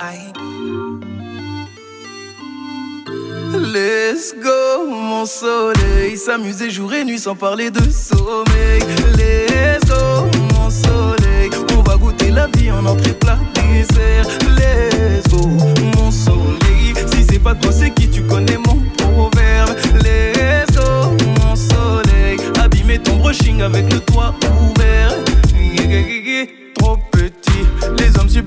Aïe. Let's go, mon soleil. S'amuser jour et nuit sans parler de sommeil. Let's go, mon soleil. On va goûter la vie en entrée plat dessert. Let's go, mon soleil. Si c'est pas toi, c'est qui tu connais mon proverbe. Let's go, mon soleil. Abîmer ton brushing avec le toit ouvert.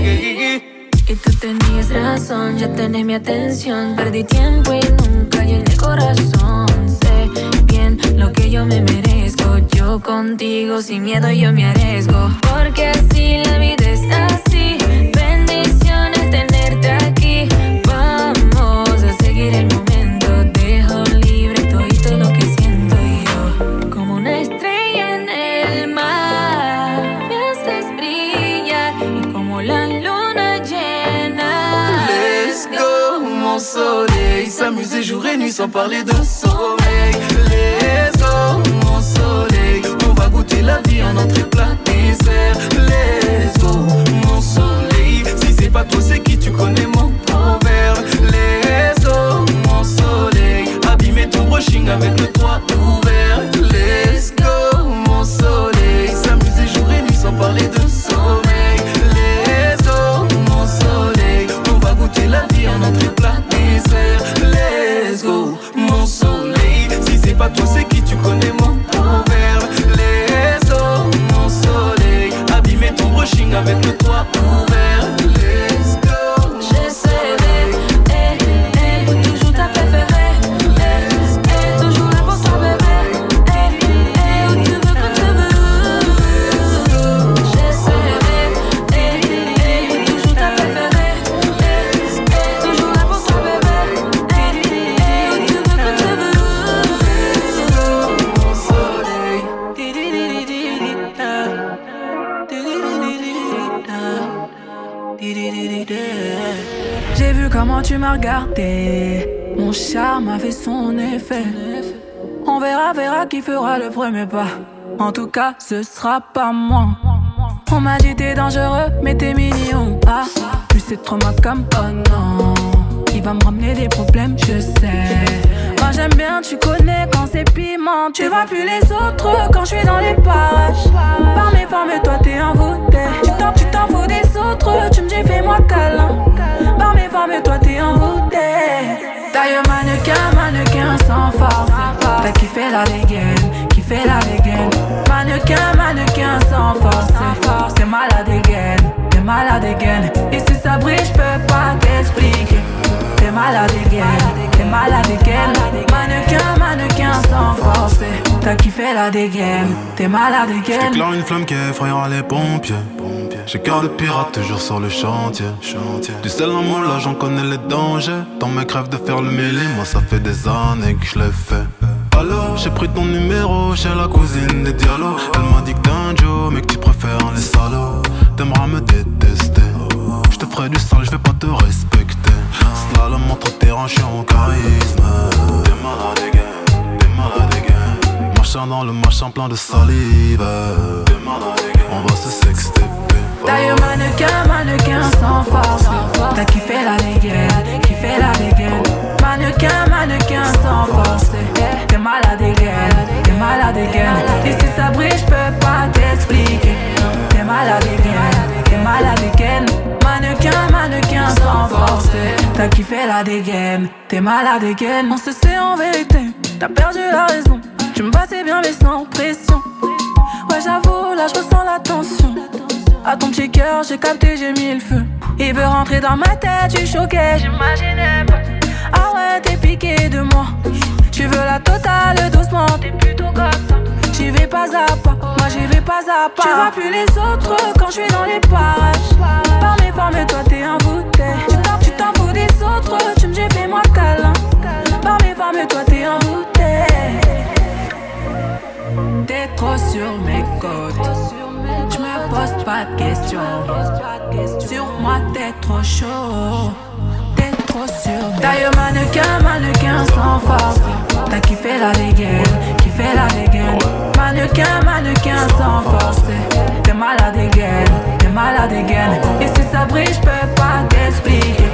Y tú tenías razón, ya tenés mi atención. Perdí tiempo y nunca llené el corazón. Sé bien lo que yo me merezco. Yo contigo sin miedo yo me arriesgo. Porque así la vida es así. Soleil. S'amuser jour et nuit sans parler de sommeil. Let's go, mon soleil. On va goûter la vie en entrée plat dessert. Let's go, mon soleil. Si c'est pas toi, c'est qui tu connais mon proverbe. Let's go, mon soleil. Abîmer ton brushing avec le toit ouvert. Connais mon proverbe. Let's go, mon soleil. Abîmer ton brushing avec le toit Mon charme a fait son effet. On verra, verra qui fera le premier pas. En tout cas, ce sera pas moi. On m'a dit t'es dangereux, mais t'es mignon. Ah, plus c'est trop ma comme oh non. Il va me ramener des problèmes, je sais. Moi j'aime bien, tu connais quand c'est piment. Tu vois plus les autres quand je suis dans les parages. Par mes formes, toi t'es envoûté. Tu t'en, tu t'en fous des autres, tu me dis fais-moi câlin. Par mes formes, toi t'es envoûté. D'ailleurs, mannequin, mannequin sans force. T'as kiffé la dégaine, kiffé la dégaine. Mannequin, mannequin sans force. T'es malade again, t'es malade again. Et si ça brille, je peux pas t'expliquer. T'es malade again, T'as kiffé la dégaine, t'es malade again. J'éclaire une flamme qui effrayera les pompiers. J'ai cœur de pirate toujours sur le chantier. Du sel en moi là j'en connais les dangers. Dans mes crèves de faire le mêlé, moi ça fait des années que je l'ai fait. Alors j'ai pris ton numéro chez la cousine des dialogues. Elle m'a dit que t'es un Joe, mais que tu préfères les salauds. T'aimeras me détester. Je te ferai du sale, je vais pas te respecter. Slalom entre tes hanches en charisme. T'es malade again, t'es malade dans le machin plein de salive. On va se sexter. D'ailleurs, mannequin, mannequin sans force. T'as kiffé la dégaine, kiffé la dégaine. Mannequin, mannequin sans force. T'es malade again, t'es malade again. Et si ça brille, j'peux pas t'expliquer. T'es malade again, t'es malade again. Mannequin, mannequin sans force. T'as kiffé la dégaine, t'es malade again. On se sait en vérité, t'as perdu la raison. Tu me passais bien mais sans pression. Ouais, j'avoue, là je ressens la tension. À ton petit cœur, j'ai capté, j'ai mis le feu. Il veut rentrer dans ma tête, tu choqué, j'imaginais pas. Ah ouais, t'es piqué de moi. Tu veux la totale doucement, t'es plutôt comme. J'y vais pas à pas, moi j'y vais pas à pas. Tu vois plus les autres quand je suis dans les parages. Par mes formes, toi t'es un bouteille. Tu t'en fous des autres, tu me dis fais-moi câlin. Par mes formes, toi trop sur mes côtes. Je me pose pas de questions. Sur moi t'es trop chaud. T'es trop sûr. D'ailleurs mannequin, mannequin sans force. T'as kiffé la dégaine, kiffé la dégaine. Mannequin, mannequin sans force. T'es malade again, t'es malade again. Et si ça brille, j'peux pas t'expliquer.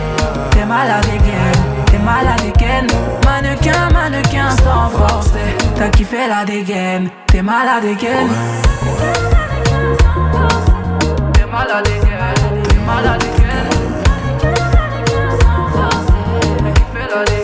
T'as kiffé la dégaine, t'es malade again. T'es malade again, t'es malade again. Pas commencer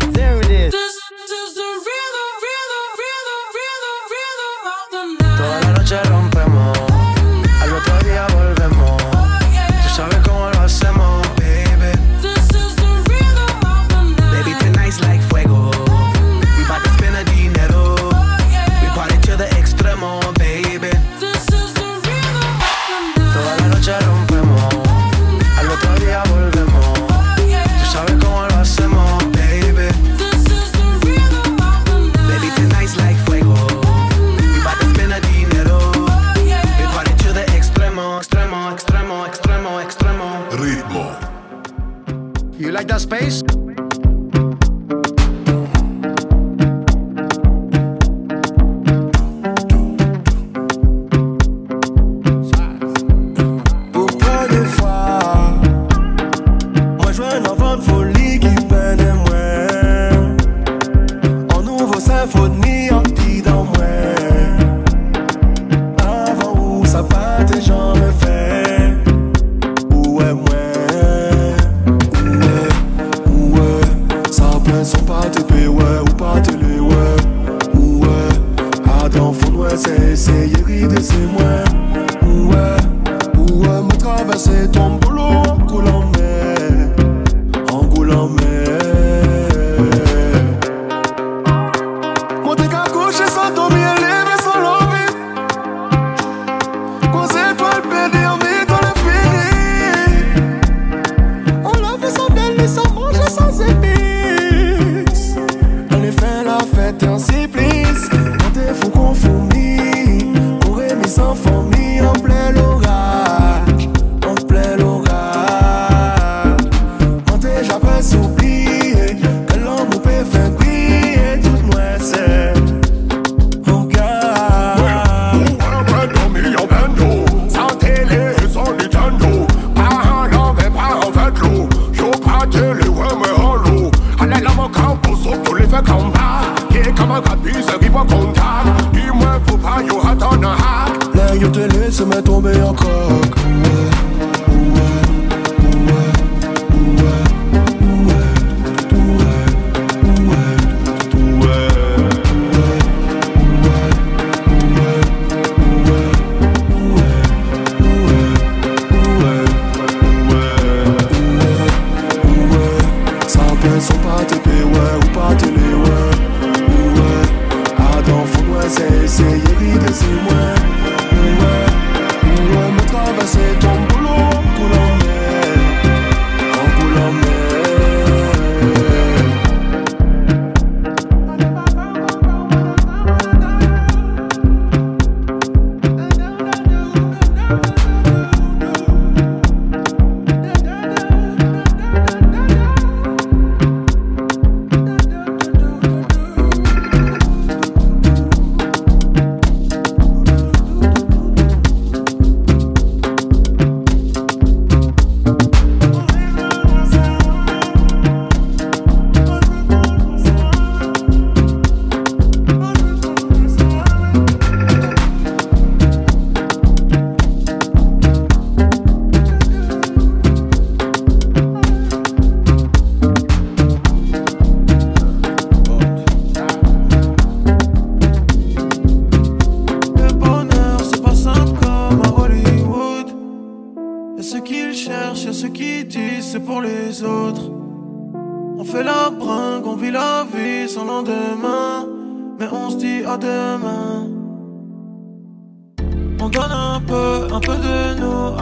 qui va contact Dis-moi, faut pas y attendre un hack Là, yo te laisse me tomber en coque.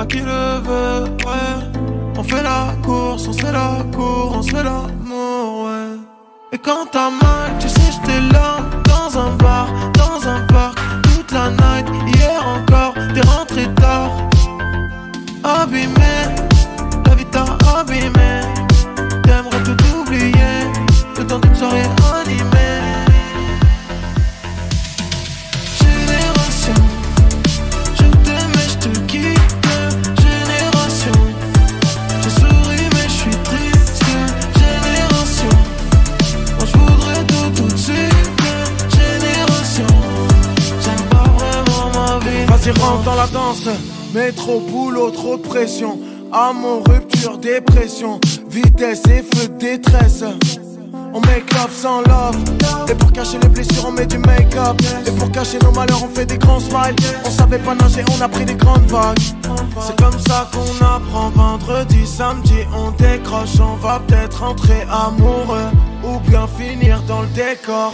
Qui le veut, ouais. On fait la course, on se fait la cour, on se fait l'amour, ouais. Et quand t'as mal, tu sais, j'étais là, dans un bar, dans un parc, toute la night, hier encore, t'es rentré tard. Abîmé, rentre dans la danse. Métro, boulot, trop de pression. Amour, rupture, dépression. Vitesse et feu détresse. On make love sans love. Et pour cacher les blessures, on met du make-up. Et pour cacher nos malheurs, on fait des grands smiles. On savait pas nager, on a pris des grandes vagues. C'est comme ça qu'on apprend. Vendredi, samedi, on décroche. On va peut-être rentrer amoureux. Ou bien finir dans le décor.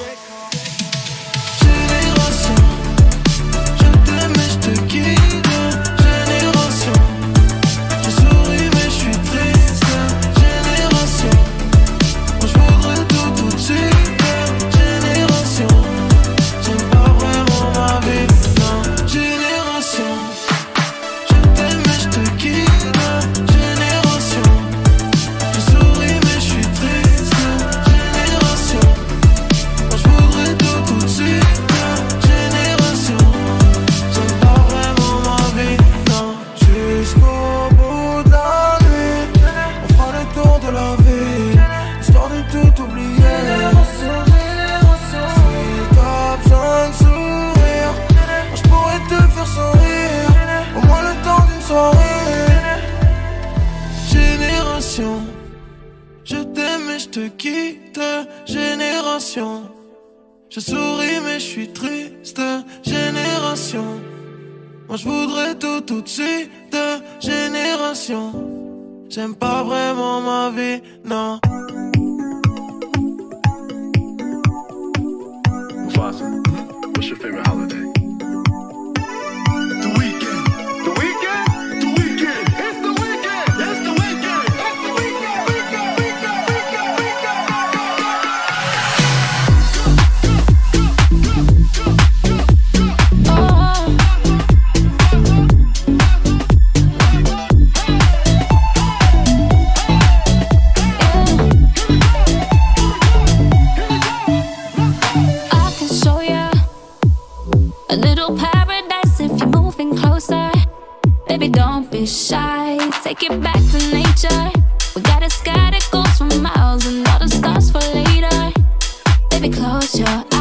Quitte, génération. Je souris mais je suis triste, génération. Moi je voudrais tout tout de suite, génération. J'aime pas vraiment ma vie, non. What's your favorite holiday? Be shy. Take it back to nature. We got a sky that goes for miles and all the stars for later. Baby, close your eyes.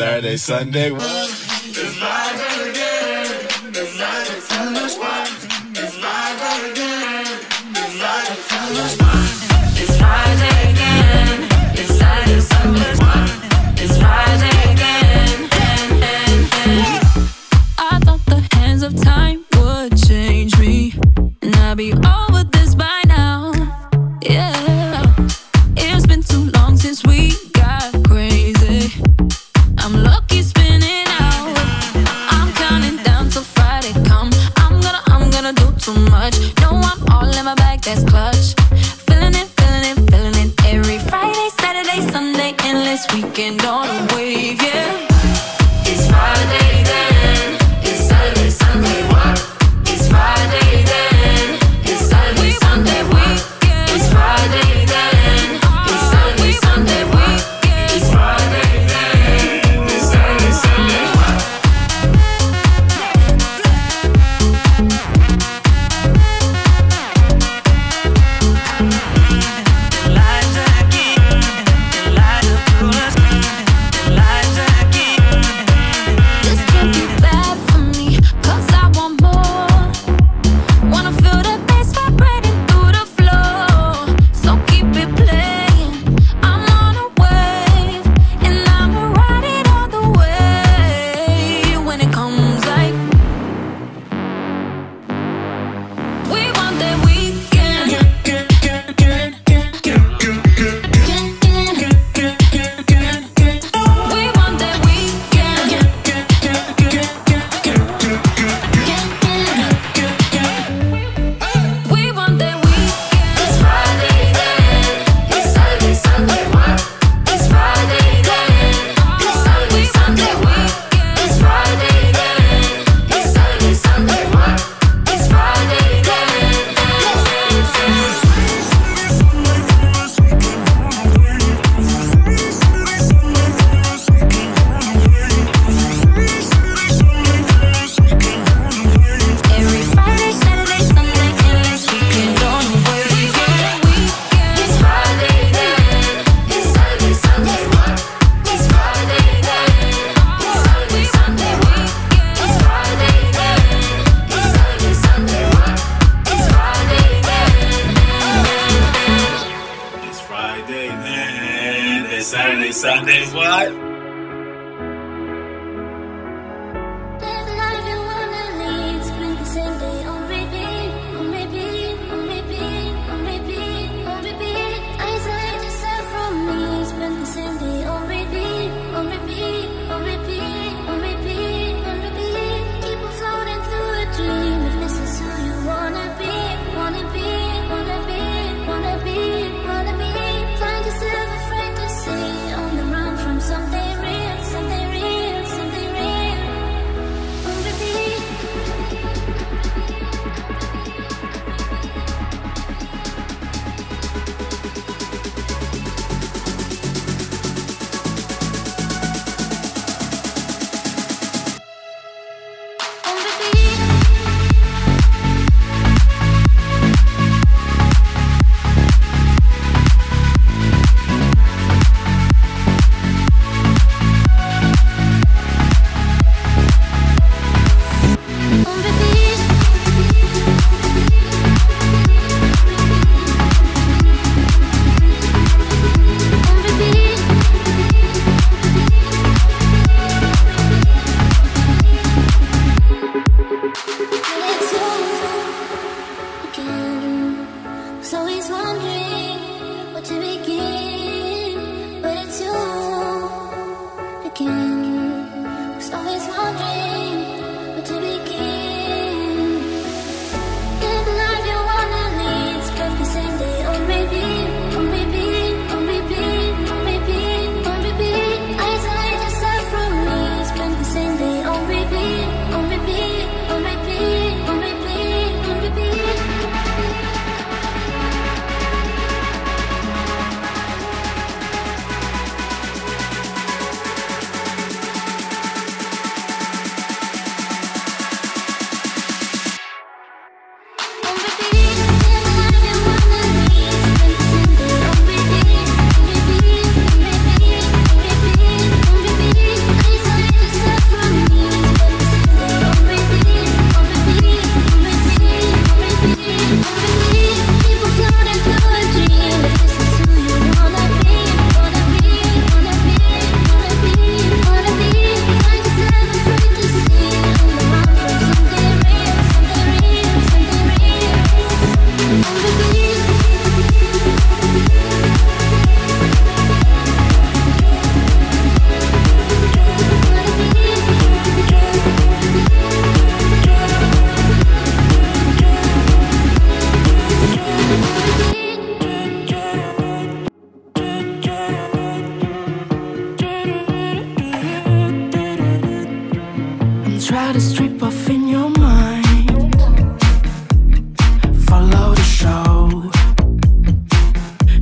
Saturday, Sunday.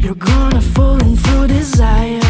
You're gonna fall into desire.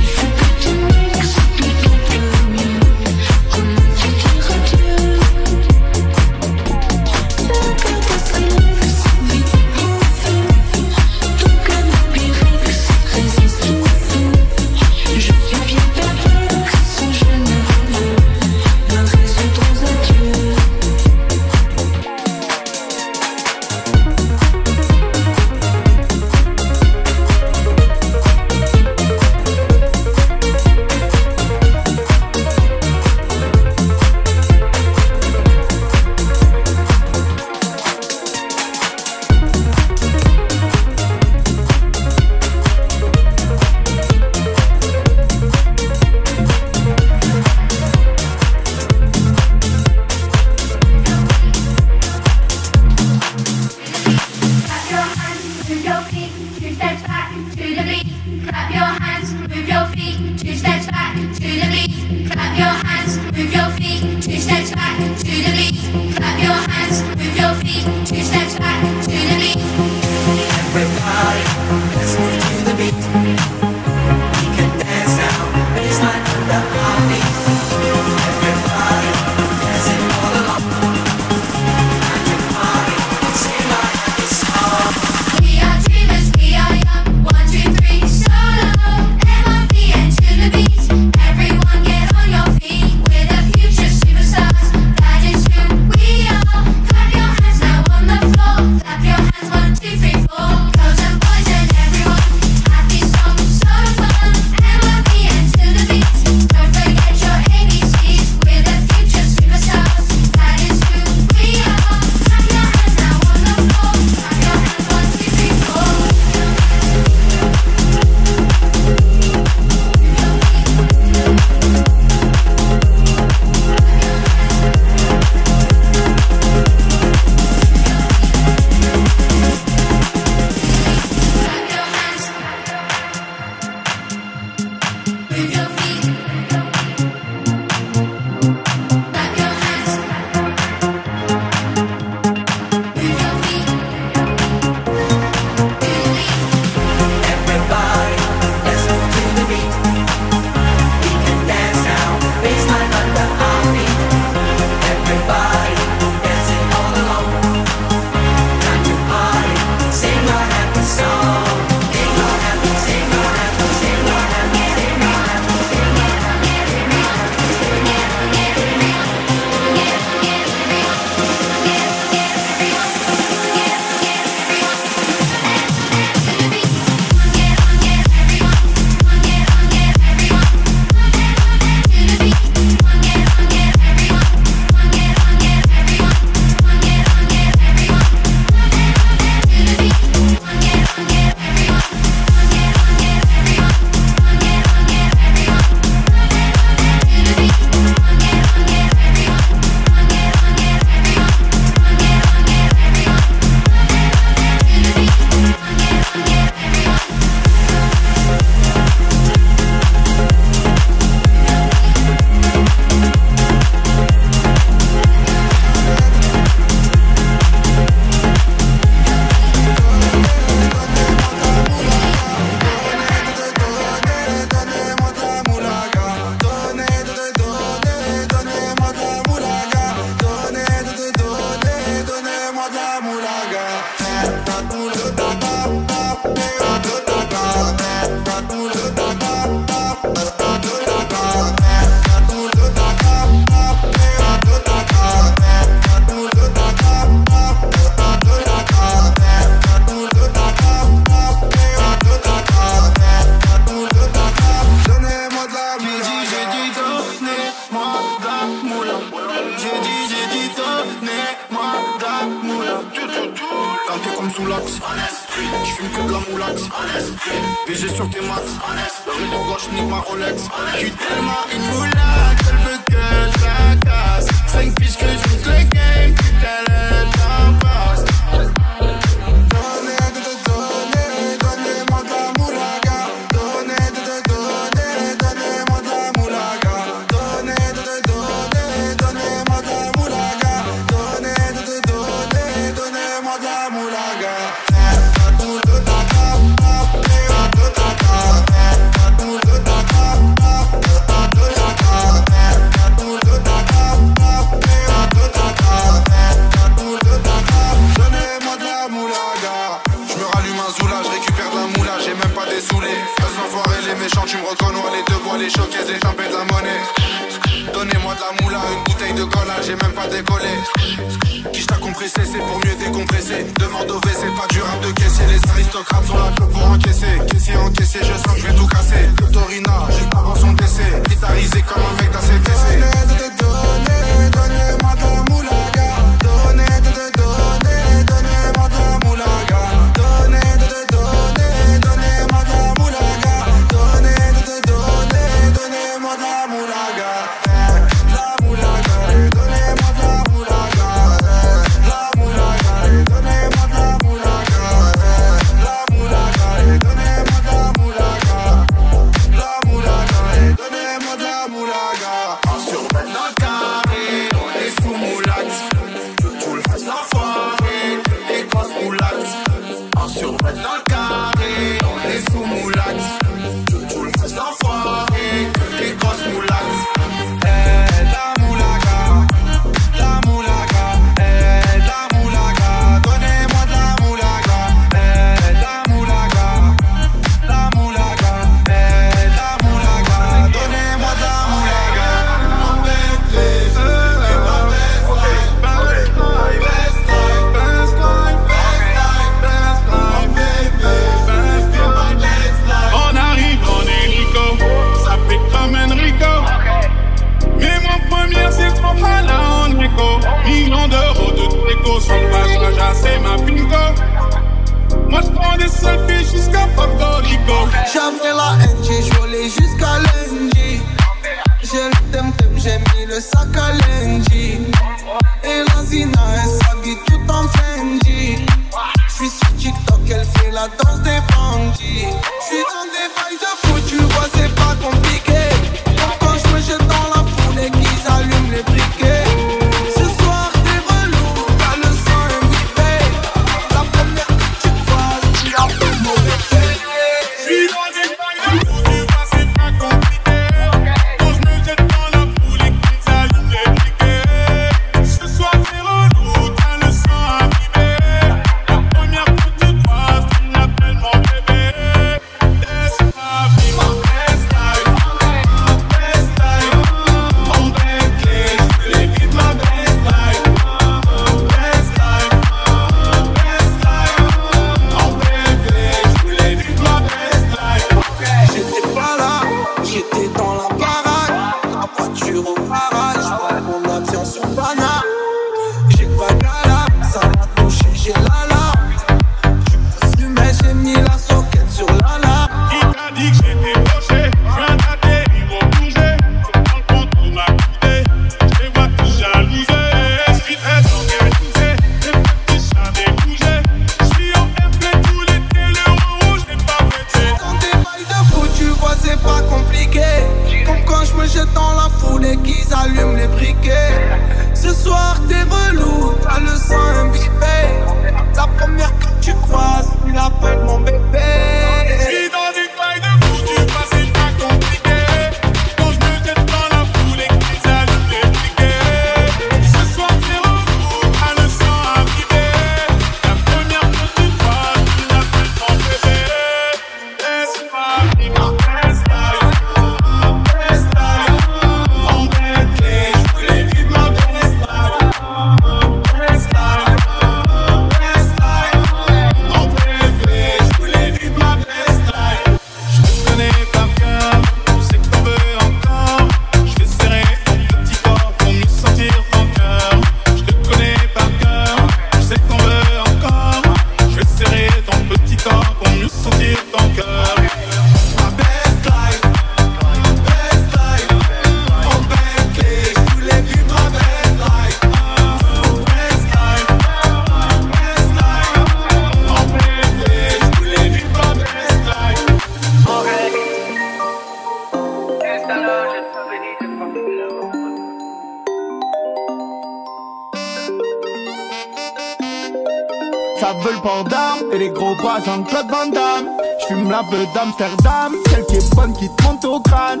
Ça veut le port d'armes et les gros bras Jean-Claude Van Damme. J'fume la peu d'Amsterdam Celle qui est bonne qui te monte au crâne.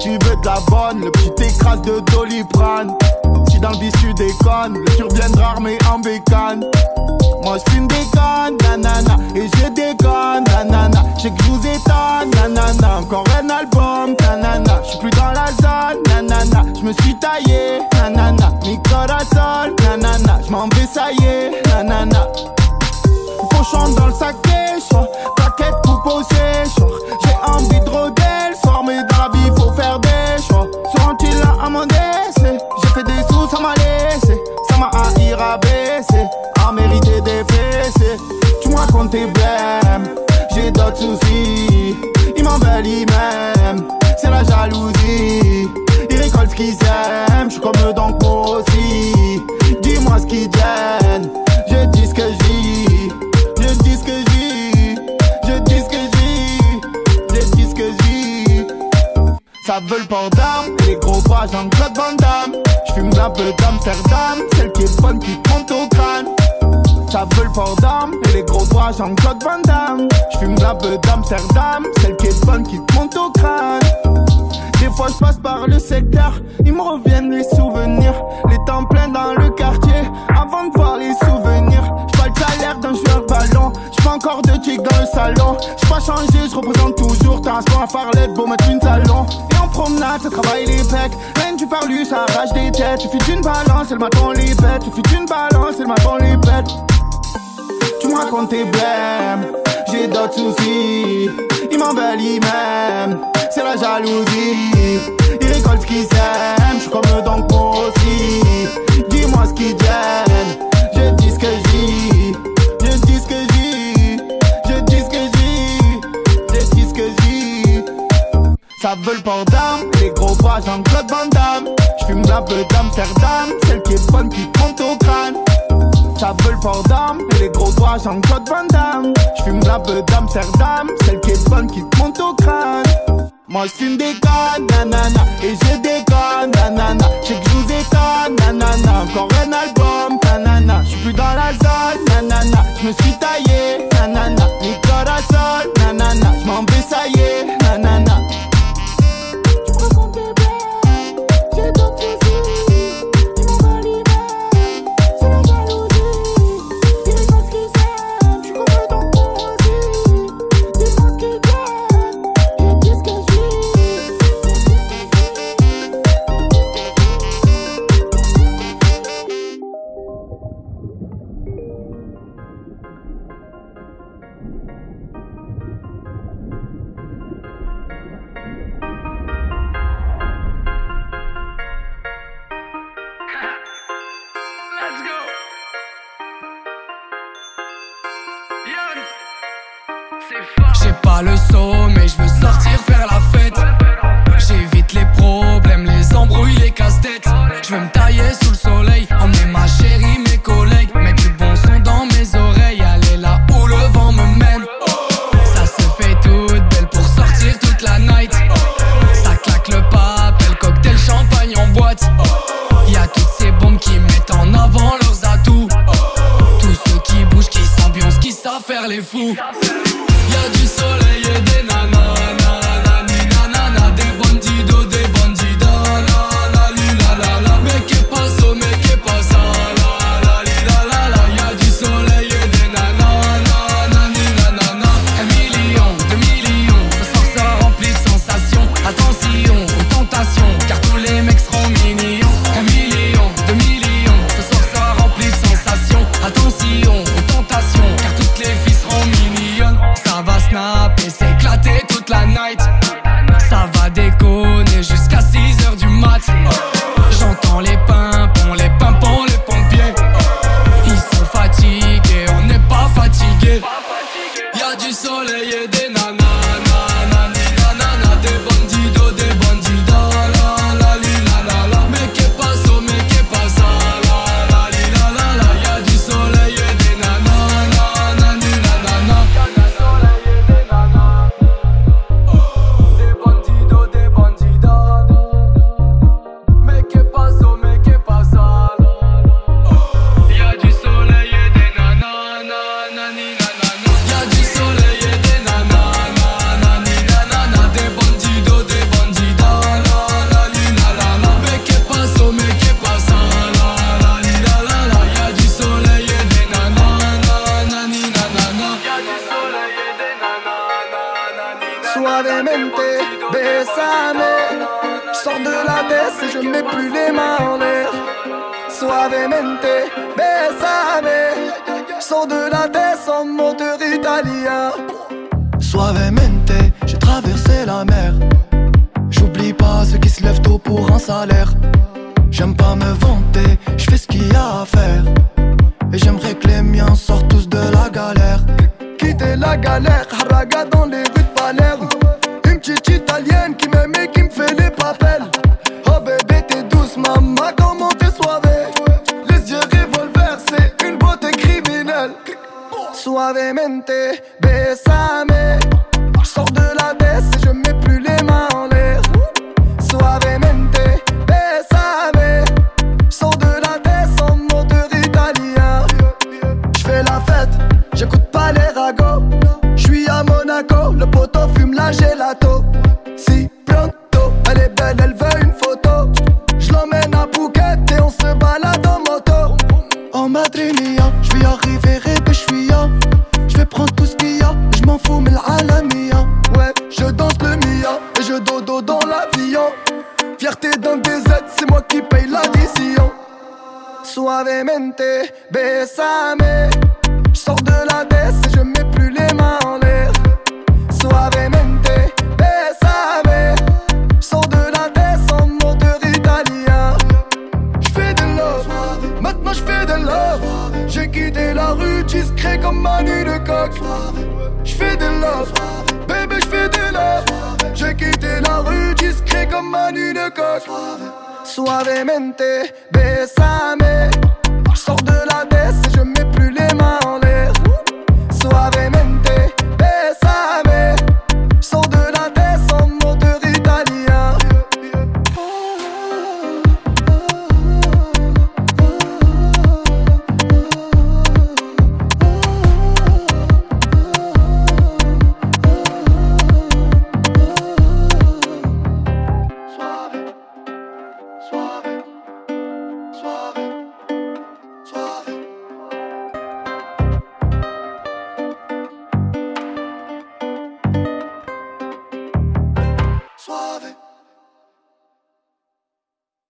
Tu veux de la bonne, le petit écrase de Doliprane. Si dans le bis tu déconnes, le tu reviendras armé en bécane Moi j'fume des cannes, nanana. Et je déconne, nanana. J'ai que je vous étonne, nanana. Encore un album, nanana. J'suis plus dans la zone, nanana. J'me suis taillé, nanana. Mi corazon, nanana. J'm'en vais, ça y est, nanana. Cochon dans le sac choix. Plaquette pour poser choix Haï rabaissé À mériter des fessées. Tu me racontes tes blèmes J'ai d'autres soucis. Ils m'envahissent même C'est la jalousie. Ils récoltent ce qu'ils aiment J'suis comme eux donc moi aussi Dis-moi ce qu'ils gêne Je dis ce que je dis Je dis ce que je Je dis ce que je dis Je dis ce que ça veut le port d'armes les gros bras Jean-Claude Van La peu d'Amsterdam Celle qui est bonne qui te monte au crâne. Ça veut le port et les gros bras Jean-Claude Van Damme. J'fume la peu d'Amsterdam Celle qui est bonne qui te monte au crâne. Des fois je passe par le secteur Ils me reviennent les souvenirs. Les temps pleins dans le quartier encore de chic dans le salon J'pas pas changé, je représente toujours T'as un sport à Farlette, beau mettre une salon Et en promenade, ça travaille les pecs. Rien du parlu, ça arrache des têtes. Suffit d'une balance, et le matin les pète Suffit d'une balance, et le matin les pète Tu me racontes tes blèmes J'ai d'autres soucis. Ils m'envahissent même C'est la jalousie. Ils récoltent ce qu'ils aiment. J'suis comme eux donc à Jean-Claude Van Damme. J'fume la beuh d'Amsterdam, celle qui est bonne qui te monte au crâne. Moi j'fume des cannes, nanana, et je déconne, nanana. J'sais que j'vous étonne, nanana. Encore un album, nanana. J'suis plus dans la zone, nanana. J'me suis suavemente, bésame. Sors de